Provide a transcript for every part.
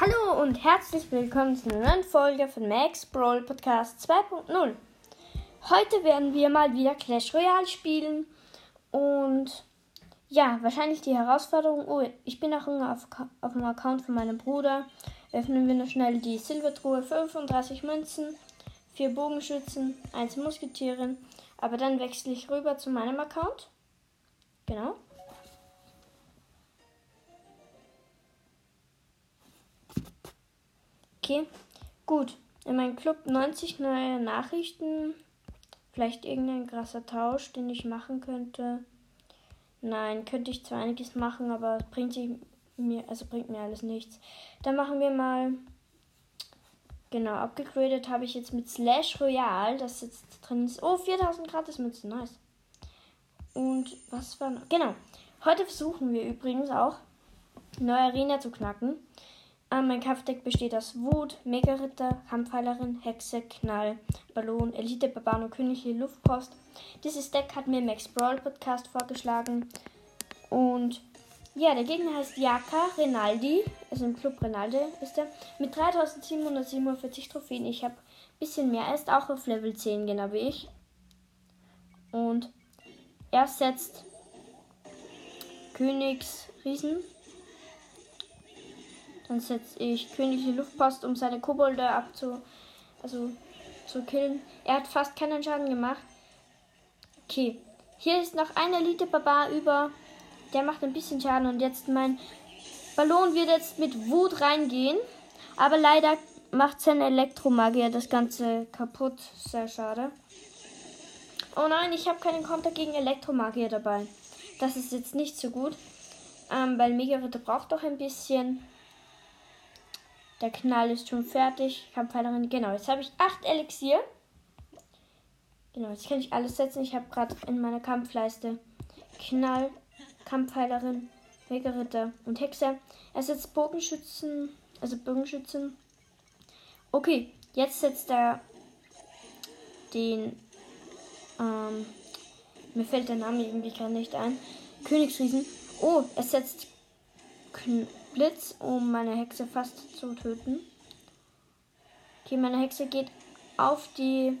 Hallo und herzlich willkommen zu einer neuen Folge von Max Brawl Podcast 2.0. Heute werden wir mal wieder Clash Royale spielen und ja, wahrscheinlich die Herausforderung. Oh, ich bin auch auf, auf dem Account von meinem Bruder. Öffnen wir noch schnell die Silbertruhe. 35 Münzen, 4 Bogenschützen, 1 Musketieren. Aber dann wechsle ich rüber zu meinem Account. Genau. Okay, gut. In meinem Club 90 neue Nachrichten. Vielleicht irgendein krasser Tausch, den ich machen könnte. Nein, könnte ich zwar einiges machen, aber bringt mir, also bringt mir alles nichts. Dann machen wir mal. Genau, abgegradet habe ich jetzt mit Slash Royale, das jetzt drin ist. Oh, 4000 gratis Münzen, nice. Und was war noch? Genau. Heute versuchen wir übrigens auch, neue Arena zu knacken. Ähm, mein Kampfdeck besteht aus Wut, Mega-Ritter, Kampfheilerin, Hexe, Knall, Ballon, Elite, Barbano, Königliche Luftpost. Dieses Deck hat mir Max Brawl Podcast vorgeschlagen. Und ja, der Gegner heißt Jaka Renaldi, also im Club Renaldi ist er, mit 3747 Trophäen. Ich habe ein bisschen mehr, er ist auch auf Level 10, genau wie ich. Und er setzt Königsriesen dann setze ich königliche Luftpost, um seine Kobolde abzu. Also zu killen. Er hat fast keinen Schaden gemacht. Okay. Hier ist noch ein Elite-Barbar über. Der macht ein bisschen Schaden und jetzt mein Ballon wird jetzt mit Wut reingehen. Aber leider macht sein Elektromagier das Ganze kaputt. Sehr schade. Oh nein, ich habe keinen Konter gegen Elektromagier dabei. Das ist jetzt nicht so gut. Ähm, weil Mega Ritter braucht doch ein bisschen. Der Knall ist schon fertig. Kampfheilerin. Genau, jetzt habe ich 8 Elixier. Genau, jetzt kann ich alles setzen. Ich habe gerade in meiner Kampfleiste Knall, Kampfheilerin, Wegeritter und Hexe. Er setzt Bogenschützen, also Bogenschützen. Okay, jetzt setzt er den, ähm, mir fällt der Name irgendwie gerade nicht ein. Königsriesen. Oh, er setzt Kn Blitz, um meine Hexe fast zu töten. Okay, meine Hexe geht auf die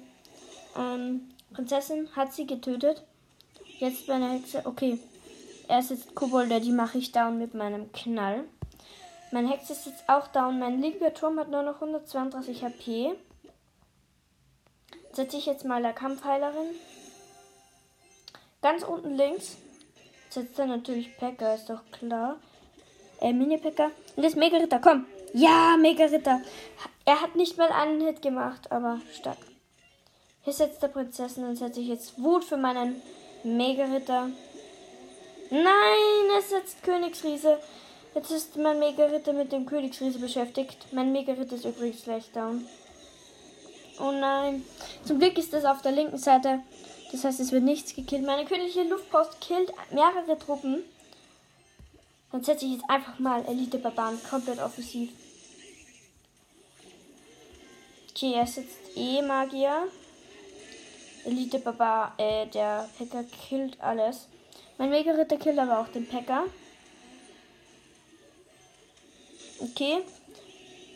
ähm, Prinzessin, hat sie getötet. Jetzt meine Hexe, okay. Er ist jetzt Kobolde, die mache ich down mit meinem Knall. Meine Hexe ist jetzt auch down. Mein linker Turm hat nur noch 132 HP. Setze ich jetzt mal der Kampfheilerin. Ganz unten links setzt er natürlich Packer, ist doch klar. Äh, Mini-Picker. Und das Mega-Ritter, komm. Ja, Mega-Ritter. Er hat nicht mal einen Hit gemacht, aber stark. Hier setzt der Prinzessin und setze ich jetzt Wut für meinen Mega-Ritter. Nein, er setzt Königsriese. Jetzt ist mein Mega-Ritter mit dem Königsriese beschäftigt. Mein Mega-Ritter ist übrigens gleich down. Oh nein. Zum Glück ist das auf der linken Seite. Das heißt, es wird nichts gekillt. Meine königliche Luftpost killt mehrere Truppen. Dann setze ich jetzt einfach mal Elite-Barbaren komplett offensiv. Okay, er setzt E-Magier. Elite-Barbar, äh, der Packer killt alles. Mein Mega-Ritter killt aber auch den Packer. Okay.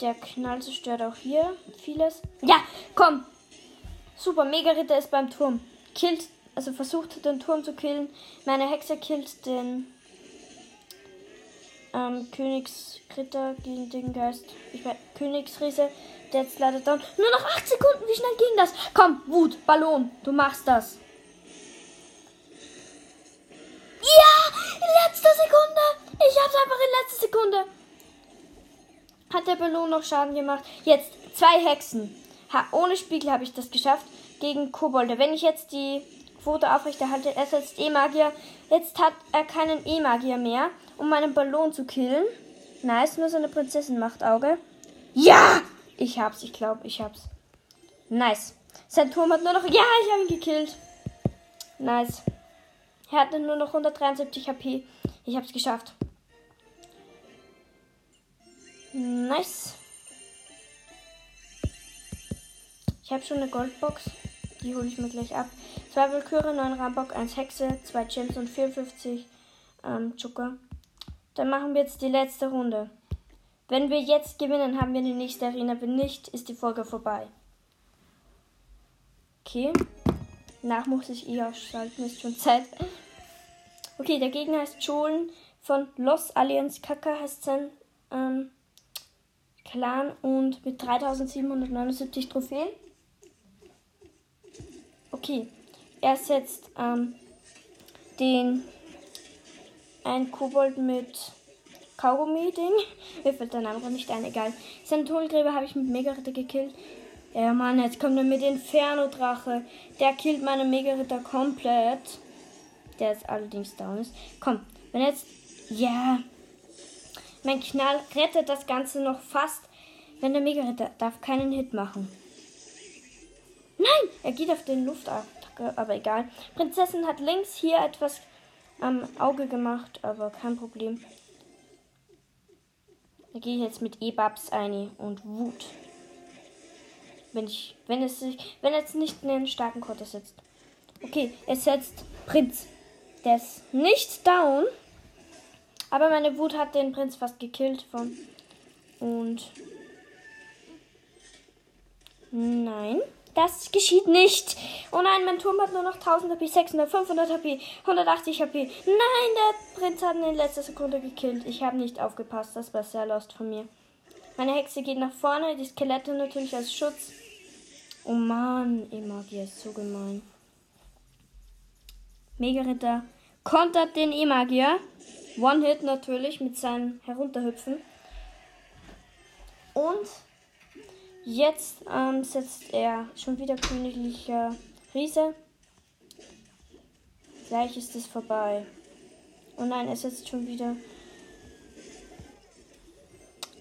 Der Knall zerstört auch hier vieles. Ja, komm! Super, Mega-Ritter ist beim Turm. Killt, also versucht den Turm zu killen. Meine Hexe killt den ähm, Königsritter gegen den Geist. Ich weiß, Königsriese, der jetzt leider down. Nur noch 8 Sekunden, wie schnell ging das? Komm, Wut, Ballon, du machst das. Ja, in letzter Sekunde. Ich hab's einfach in letzter Sekunde. Hat der Ballon noch Schaden gemacht? Jetzt zwei Hexen. Ha, ohne Spiegel habe ich das geschafft gegen Kobolde. Wenn ich jetzt die Quote aufrechterhalte, er setzt E-Magier. Jetzt hat er keinen E-Magier mehr um meinen Ballon zu killen. Nice, nur seine Prinzessin macht Auge. Ja! Ich hab's, ich glaube, ich hab's. Nice. Sein Turm hat nur noch. Ja, ich habe ihn gekillt. Nice. Er hatte nur noch 173 HP. Ich hab's geschafft. Nice. Ich habe schon eine Goldbox. Die hole ich mir gleich ab. Zwei Willküre, 9 Rambock, 1 Hexe, 2 Gems und 54 ähm, Zucker. Dann machen wir jetzt die letzte Runde. Wenn wir jetzt gewinnen, haben wir die nächste Arena. Wenn nicht, ist die Folge vorbei. Okay. Nach muss ich eh ausschalten, ist schon Zeit. Okay, der Gegner heißt Jolen von Los Alliance Kaka heißt sein ähm, Clan und mit 3779 Trophäen. Okay, er setzt ähm, den ein Kobold mit Kaugummi-Ding. Mir fällt der Name nicht ein, egal. Seinen Tonengräber habe ich mit Mega-Ritter gekillt. Ja, Mann, jetzt kommt er mit Inferno-Drache. Der killt meine Mega-Ritter komplett. Der jetzt allerdings down ist. Komm, wenn jetzt. Ja. Mein Knall rettet das Ganze noch fast. Wenn der Mega-Ritter darf keinen Hit machen. Nein! Er geht auf den Luftattacke, aber egal. Prinzessin hat links hier etwas am Auge gemacht, aber kein Problem. Da gehe ich jetzt mit E-Babs ein und Wut. Wenn ich, wenn es sich, wenn es nicht in einen starken Konter setzt. Okay, es setzt Prinz. Der ist nicht down. Aber meine Wut hat den Prinz fast gekillt von. Und. Nein. Das geschieht nicht. Oh nein, mein Turm hat nur noch 1000 HP, 600, 500 HP, 180 HP. Nein, der Prinz hat ihn in letzter Sekunde gekillt. Ich habe nicht aufgepasst. Das war sehr lost von mir. Meine Hexe geht nach vorne, die Skelette natürlich als Schutz. Oh Mann, E-Magier ist so gemein. Mega-Ritter kontert den E-Magier. One-Hit natürlich mit seinem Herunterhüpfen. Und Jetzt ähm, setzt er schon wieder königlicher Riese. Gleich ist es vorbei. Oh nein, er setzt schon wieder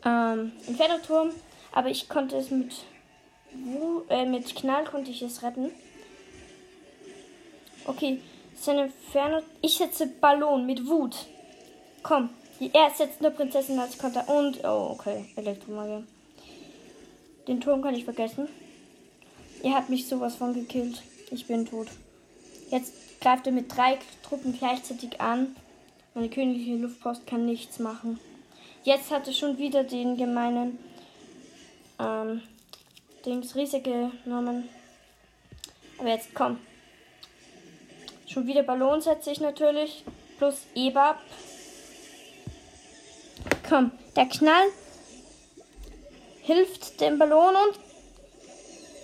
ähm, Inferno-Turm. Aber ich konnte es mit, äh, mit Knall konnte ich es retten. Okay, seine Inferno. Ich setze Ballon mit Wut. Komm, er setzt nur Prinzessin als Konter. Und, oh, okay, Elektromagier. Den Turm kann ich vergessen. Er hat mich sowas von gekillt. Ich bin tot. Jetzt greift er mit drei Truppen gleichzeitig an. Meine königliche Luftpost kann nichts machen. Jetzt hat er schon wieder den gemeinen ähm, Dings Riese genommen. Aber jetzt komm. Schon wieder Ballon setze ich natürlich. Plus Ebab. Komm, der Knall hilft dem Ballon und.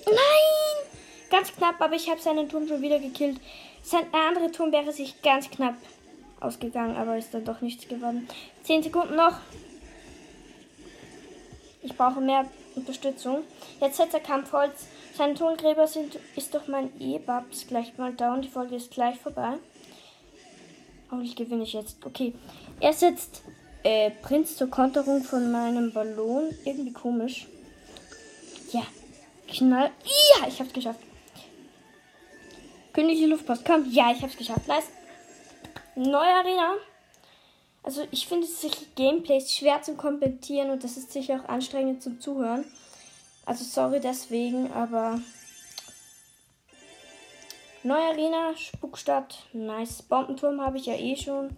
Nein! Ganz knapp, aber ich habe seinen Turm schon wieder gekillt. Sein anderer Turm wäre sich ganz knapp ausgegangen, aber ist dann doch nichts geworden. Zehn Sekunden noch. Ich brauche mehr Unterstützung. Jetzt setzt er Kampfholz. Seine Tongräber sind, ist doch mein E-Babs gleich mal down. Die Folge ist gleich vorbei. Hoffentlich gewinne ich jetzt. Okay. Er setzt äh, Prinz zur Konterung von meinem Ballon. Irgendwie komisch. Ja. Knall. Ja, ich hab's geschafft. Königliche Luftpost, komm. Ja, ich hab's geschafft. Nice. Neue Arena. Also ich finde solche Gameplays schwer zu kommentieren und das ist sicher auch anstrengend zum Zuhören. Also sorry deswegen, aber Neue Arena, Spukstadt, nice. Bombenturm habe ich ja eh schon.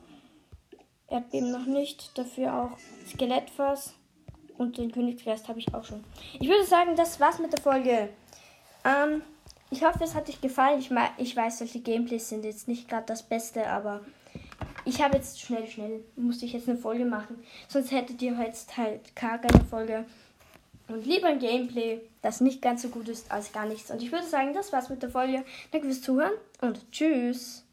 Erdbeben noch nicht. Dafür auch Skelettfass. Und den Königsgeist habe ich auch schon. Ich würde sagen, das war's mit der Folge. Ähm, ich hoffe, es hat euch gefallen. Ich, ich weiß, solche Gameplays sind jetzt nicht gerade das Beste, aber ich habe jetzt schnell, schnell, musste ich jetzt eine Folge machen. Sonst hättet ihr jetzt halt gar keine Folge. Und lieber ein Gameplay, das nicht ganz so gut ist als gar nichts. Und ich würde sagen, das war's mit der Folge. Danke fürs Zuhören und tschüss.